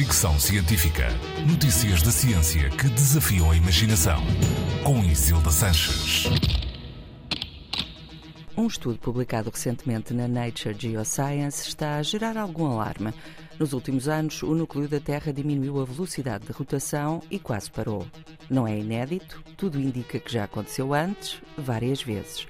Fricção Científica. Notícias da ciência que desafiam a imaginação. Com Isilda Sanches. Um estudo publicado recentemente na Nature Geoscience está a gerar algum alarme. Nos últimos anos, o núcleo da Terra diminuiu a velocidade de rotação e quase parou. Não é inédito, tudo indica que já aconteceu antes, várias vezes.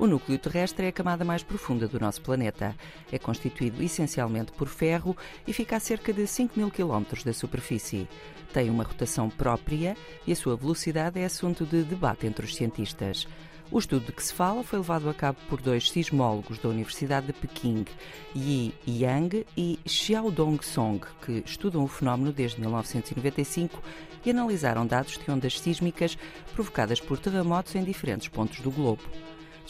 O núcleo terrestre é a camada mais profunda do nosso planeta. É constituído essencialmente por ferro e fica a cerca de 5 mil quilómetros da superfície. Tem uma rotação própria e a sua velocidade é assunto de debate entre os cientistas. O estudo de que se fala foi levado a cabo por dois sismólogos da Universidade de Pequim, Yi Yang e Xiaodong Song, que estudam o fenómeno desde 1995 e analisaram dados de ondas sísmicas provocadas por terremotos em diferentes pontos do globo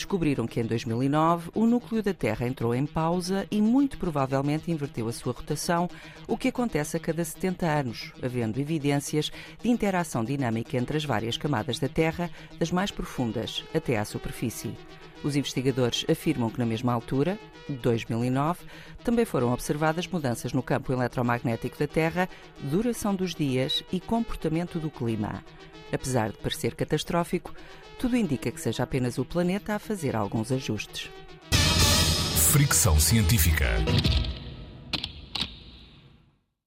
descobriram que em 2009 o núcleo da Terra entrou em pausa e muito provavelmente inverteu a sua rotação, o que acontece a cada 70 anos, havendo evidências de interação dinâmica entre as várias camadas da Terra, das mais profundas até à superfície. Os investigadores afirmam que na mesma altura, 2009, também foram observadas mudanças no campo eletromagnético da Terra, duração dos dias e comportamento do clima. Apesar de parecer catastrófico, tudo indica que seja apenas o planeta a fazer alguns ajustes. Fricção científica.